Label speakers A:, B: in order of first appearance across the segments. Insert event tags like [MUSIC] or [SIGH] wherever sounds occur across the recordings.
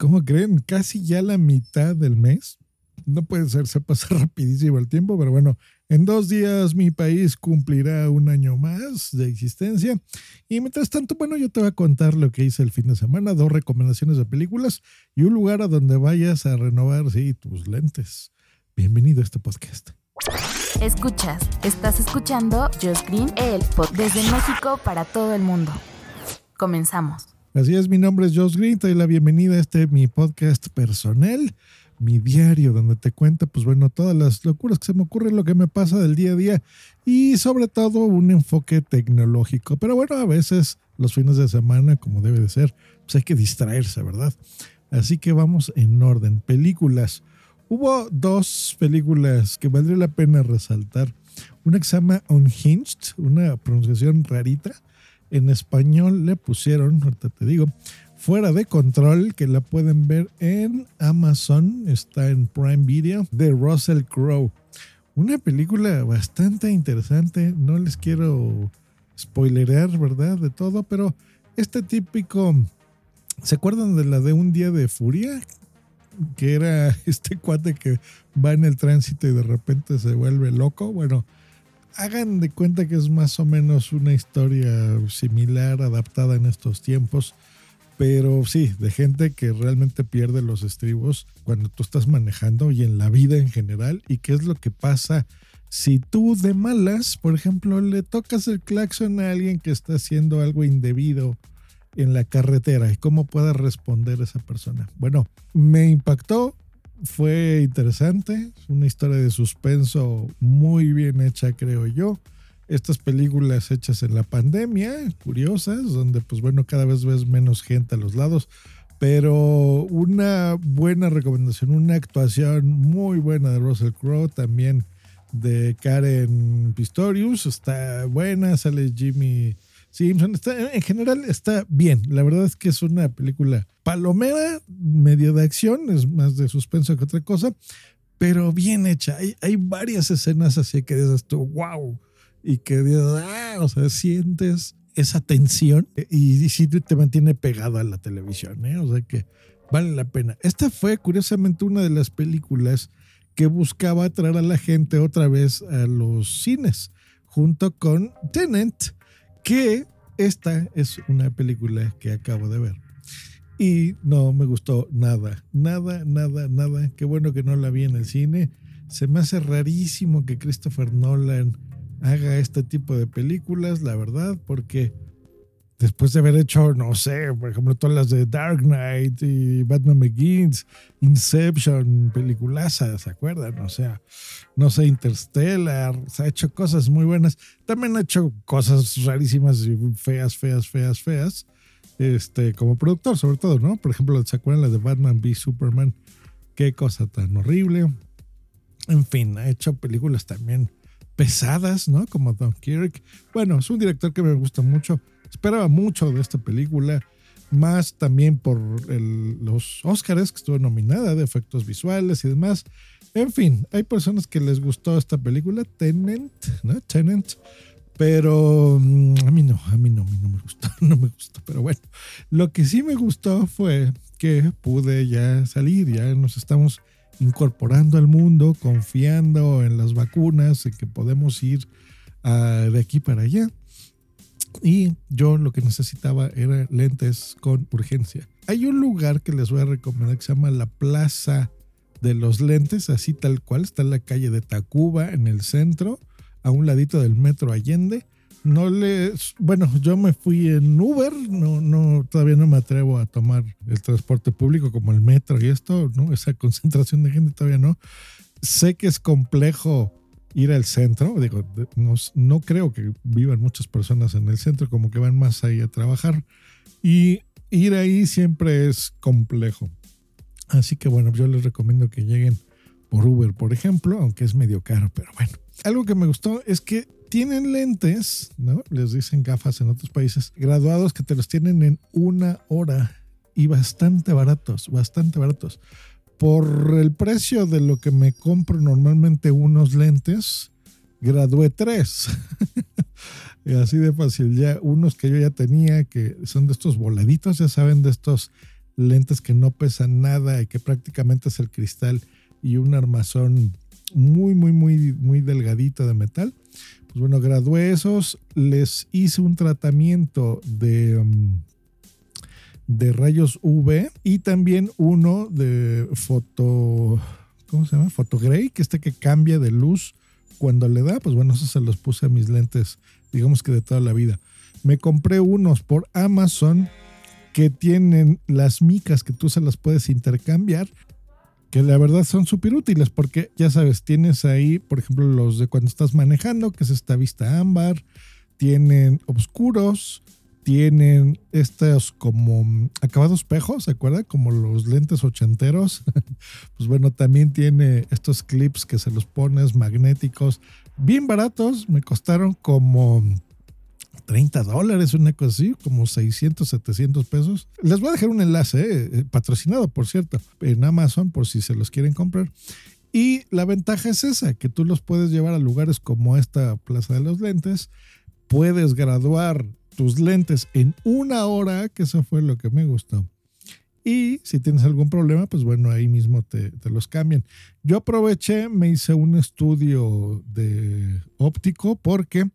A: ¿Cómo creen? Casi ya la mitad del mes. No puede ser, se pasa [LAUGHS] rapidísimo el tiempo, pero bueno, en dos días mi país cumplirá un año más de existencia. Y mientras tanto, bueno, yo te voy a contar lo que hice el fin de semana, dos recomendaciones de películas y un lugar a donde vayas a renovar, sí, tus lentes. Bienvenido a este podcast.
B: Escuchas, estás escuchando Just Green, el podcast desde México para todo el mundo. Comenzamos.
A: Así es, mi nombre es Josh Green, te doy la bienvenida a este mi podcast personal, mi diario, donde te cuento, pues bueno, todas las locuras que se me ocurren, lo que me pasa del día a día y sobre todo un enfoque tecnológico. Pero bueno, a veces los fines de semana, como debe de ser, pues hay que distraerse, ¿verdad? Así que vamos en orden. Películas. Hubo dos películas que valdría la pena resaltar. Una que se llama Unhinged, una pronunciación rarita en español le pusieron, ahorita te digo, Fuera de Control, que la pueden ver en Amazon, está en Prime Video, de Russell Crowe. Una película bastante interesante, no les quiero spoilerear, ¿verdad? De todo, pero este típico, ¿se acuerdan de la de Un Día de Furia? Que era [LAUGHS] este cuate que va en el tránsito y de repente se vuelve loco. Bueno, hagan de cuenta que es más o menos una historia similar, adaptada en estos tiempos, pero sí, de gente que realmente pierde los estribos cuando tú estás manejando y en la vida en general, y qué es lo que pasa si tú de malas, por ejemplo, le tocas el claxon a alguien que está haciendo algo indebido en la carretera y cómo puede responder esa persona. Bueno, me impactó, fue interesante, una historia de suspenso muy bien hecha, creo yo. Estas películas hechas en la pandemia, curiosas, donde pues bueno, cada vez ves menos gente a los lados, pero una buena recomendación, una actuación muy buena de Russell Crowe, también de Karen Pistorius, está buena, sale Jimmy Simpson, está, en general está bien, la verdad es que es una película palomera, medio de acción, es más de suspenso que otra cosa, pero bien hecha. Hay, hay varias escenas así que dices tú, wow, y que dices, ah, o sea, sientes esa tensión y, sí te mantiene pegado a la televisión, ¿eh? o sea que vale la pena. Esta fue curiosamente una de las películas que buscaba traer a la gente otra vez a los cines, junto con Tenant, que esta es una película que acabo de ver. Y no me gustó nada, nada, nada, nada. Qué bueno que no la vi en el cine. Se me hace rarísimo que Christopher Nolan haga este tipo de películas, la verdad, porque después de haber hecho, no sé, por ejemplo, todas las de Dark Knight y Batman Begins, Inception, peliculazas, ¿se acuerdan? O sea, no sé, Interstellar, se ha hecho cosas muy buenas. También ha hecho cosas rarísimas y feas, feas, feas, feas este, como productor, sobre todo, ¿no? Por ejemplo, ¿se acuerdan las de Batman v Superman? Qué cosa tan horrible. En fin, ha hecho películas también pesadas, ¿no? Como Don Kirk. Bueno, es un director que me gusta mucho. Esperaba mucho de esta película, más también por los Oscars que estuvo nominada de efectos visuales y demás. En fin, hay personas que les gustó esta película, Tenant, ¿no? Tenant pero mm, a mí no, a mí no, a mí no me gustó, [LAUGHS] no me gustó. Pero bueno, lo que sí me gustó fue que pude ya salir, ya nos estamos incorporando al mundo, confiando en las vacunas, en que podemos ir ah, de aquí para allá. Y yo lo que necesitaba era lentes con urgencia. Hay un lugar que les voy a recomendar que se llama la Plaza de los Lentes, así tal cual, está en la calle de Tacuba, en el centro a un ladito del metro Allende. No les, bueno, yo me fui en Uber, no, no, todavía no me atrevo a tomar el transporte público como el metro y esto, ¿no? Esa [LAUGHS] concentración de gente todavía no. Sé que es complejo ir al centro, digo, no, no creo que vivan muchas personas en el centro, como que van más ahí a trabajar. Y ir ahí siempre es complejo. Así que bueno, yo les recomiendo que lleguen por Uber, por ejemplo, aunque es medio caro, pero bueno. Algo que me gustó es que tienen lentes, ¿no? Les dicen gafas en otros países, graduados que te los tienen en una hora y bastante baratos, bastante baratos. Por el precio de lo que me compro normalmente unos lentes, gradué tres. [LAUGHS] y así de fácil, ya unos que yo ya tenía, que son de estos voladitos, ya saben, de estos lentes que no pesan nada y que prácticamente es el cristal y un armazón muy, muy, muy, muy delgadito de metal. Pues bueno, gradué esos, les hice un tratamiento de, um, de rayos UV y también uno de foto, ¿cómo se llama? Que este que cambia de luz cuando le da, pues bueno, eso se los puse a mis lentes, digamos que de toda la vida. Me compré unos por Amazon que tienen las micas que tú se las puedes intercambiar que la verdad son súper útiles porque ya sabes, tienes ahí, por ejemplo, los de cuando estás manejando, que es esta vista ámbar, tienen oscuros, tienen estos como acabados espejos, ¿se acuerda? Como los lentes ochenteros. [LAUGHS] pues bueno, también tiene estos clips que se los pones magnéticos, bien baratos, me costaron como 30 dólares, una cosa así, como 600, 700 pesos. Les voy a dejar un enlace, eh, eh, patrocinado, por cierto, en Amazon, por si se los quieren comprar. Y la ventaja es esa, que tú los puedes llevar a lugares como esta Plaza de los Lentes, puedes graduar tus lentes en una hora, que eso fue lo que me gustó. Y si tienes algún problema, pues bueno, ahí mismo te, te, los cambian. Yo aproveché, me hice un estudio de óptico porque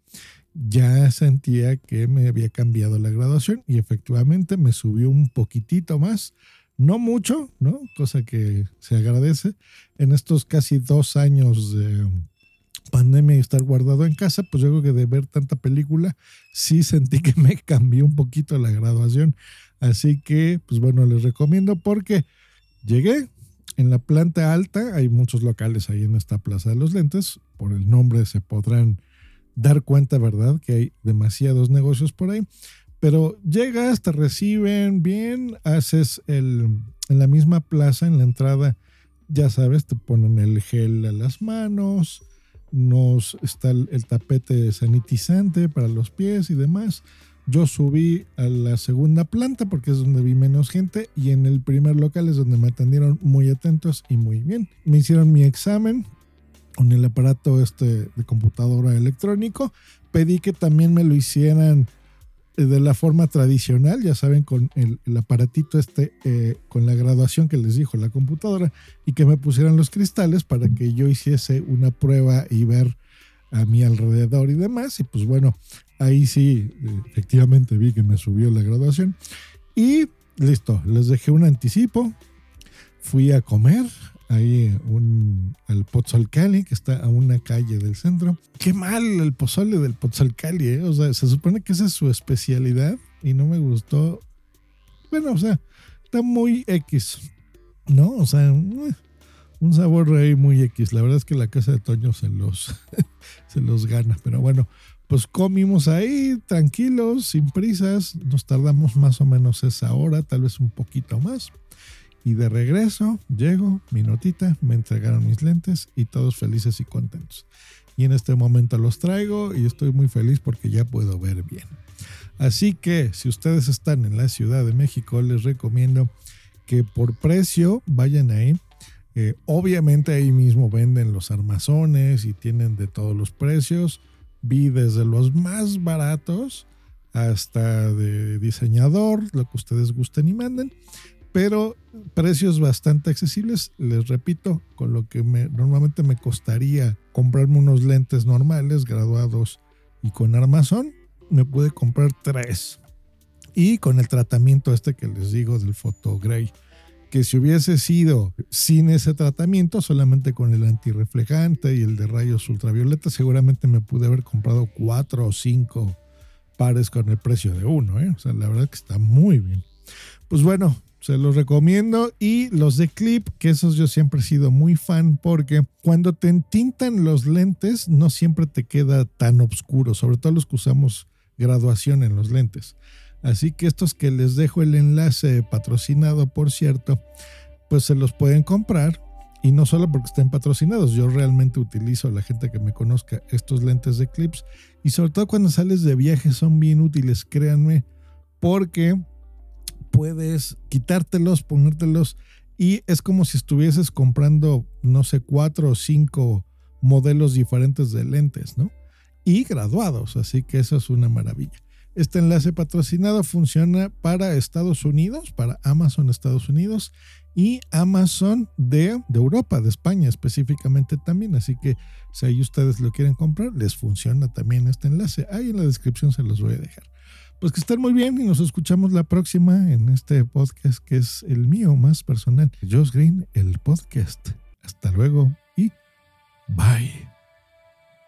A: ya sentía que me había cambiado la graduación y efectivamente me subió un poquitito más, no mucho, ¿no? Cosa que se agradece. En estos casi dos años de pandemia y estar guardado en casa, pues yo creo que de ver tanta película, sí sentí que me cambió un poquito la graduación. Así que, pues bueno, les recomiendo porque llegué en la planta alta, hay muchos locales ahí en esta Plaza de los Lentes, por el nombre se podrán dar cuenta, ¿verdad? Que hay demasiados negocios por ahí. Pero llegas, te reciben bien, haces el, en la misma plaza, en la entrada, ya sabes, te ponen el gel a las manos, nos está el, tapete sanitizante para los pies y demás. Yo subí a la segunda planta porque es donde vi menos gente y en el primer local es donde me atendieron muy atentos y muy bien. Me hicieron mi examen, con el aparato este de computadora electrónico. Pedí que también me lo hicieran de la forma tradicional, ya saben, con el, aparatito este, eh, con la graduación que les dijo la computadora, y que me pusieran los cristales para que yo hiciese una prueba y ver a mi alrededor y demás. Y pues bueno, ahí sí, efectivamente vi que me subió la graduación. Y listo, les dejé un anticipo. Fui a comer, ahí un, al Pozzolcali, que está a una calle del centro. Qué mal el pozole del Pozzolcali, ¿eh? O sea, se supone que esa es su especialidad y no me gustó. Bueno, o sea, está muy X, ¿no? O sea, un sabor ahí muy X. La verdad es que la casa de Toño se los, [LAUGHS] se los gana, pero bueno. Pues comimos ahí tranquilos, sin prisas, nos tardamos más o menos esa hora, tal vez un poquito más. Y de regreso, llego, mi notita, me entregaron mis lentes y todos felices y contentos. Y en este momento los traigo y estoy muy feliz porque ya puedo ver bien. Así que si ustedes están en la Ciudad de México, les recomiendo que por precio vayan ahí. Eh, obviamente ahí mismo venden los armazones y tienen de todos los precios. Vi desde los más baratos hasta de diseñador, lo que ustedes gusten y manden pero precios bastante accesibles. Les repito, con lo que me, normalmente me costaría comprarme unos lentes normales, graduados y con armazón, me pude comprar tres. Y con el tratamiento este que les digo del Photo Gray, que si hubiese sido sin ese tratamiento, solamente con el antirreflejante y el de rayos ultravioleta, seguramente me pude haber comprado cuatro o cinco pares con el precio de uno. ¿eh? O sea, la verdad que está muy bien. Pues bueno, se los recomiendo. Y los de clip, que esos yo siempre he sido muy fan porque cuando te entintan los lentes no siempre te queda tan oscuro, sobre todo los que usamos graduación en los lentes. Así que estos que les dejo el enlace patrocinado, por cierto, pues se los pueden comprar y no solo porque estén patrocinados, yo realmente utilizo la gente que me conozca estos lentes de clips y sobre todo cuando sales de viaje son bien útiles, créanme, porque puedes quitártelos, ponértelos y es como si estuvieses comprando, no sé, cuatro o cinco modelos diferentes de lentes, ¿no? Y graduados, así que eso es una maravilla. Este enlace patrocinado funciona para Estados Unidos, para Amazon Estados Unidos y Amazon de, de, Europa, de España específicamente también. Así que si ahí ustedes lo quieren comprar, les funciona también este enlace. Ahí en la descripción se los voy a dejar. Pues que estén muy bien y nos escuchamos la próxima en este podcast que es el mío más personal. Josh Green, el podcast. Hasta luego y bye.